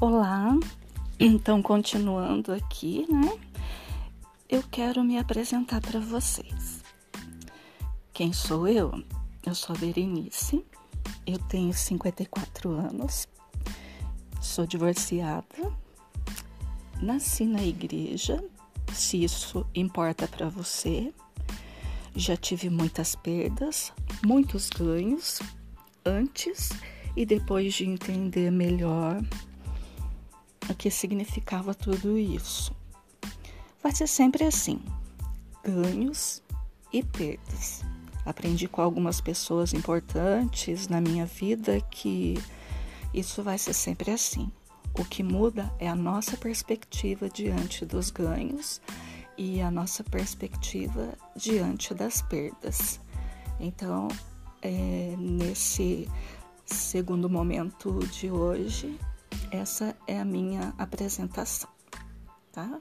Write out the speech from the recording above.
Olá, então continuando aqui, né? Eu quero me apresentar para vocês. Quem sou eu? Eu sou a Berenice, eu tenho 54 anos, sou divorciada, nasci na igreja, se isso importa para você. Já tive muitas perdas, muitos ganhos antes e depois de entender melhor que significava tudo isso. Vai ser sempre assim: ganhos e perdas. Aprendi com algumas pessoas importantes na minha vida que isso vai ser sempre assim. O que muda é a nossa perspectiva diante dos ganhos e a nossa perspectiva diante das perdas. Então, é, nesse segundo momento de hoje, essa é a minha apresentação, tá?